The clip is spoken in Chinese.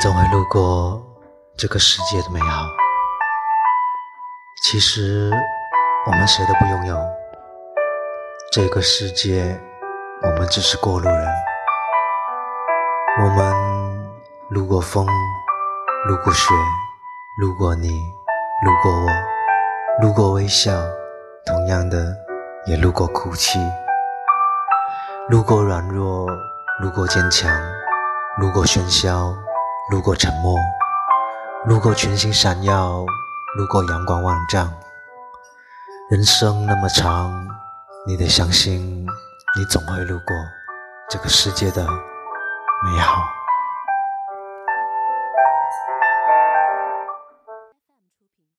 总会路过这个世界的美好。其实我们谁都不拥有这个世界，我们只是过路人。我们路过风，路过雪，路过你，路过我，路过微笑，同样的也路过哭泣，路过软弱，路过坚强，路过喧嚣。路过沉默，路过群星闪耀，路过阳光万丈。人生那么长，你得相信，你总会路过这个世界的美好。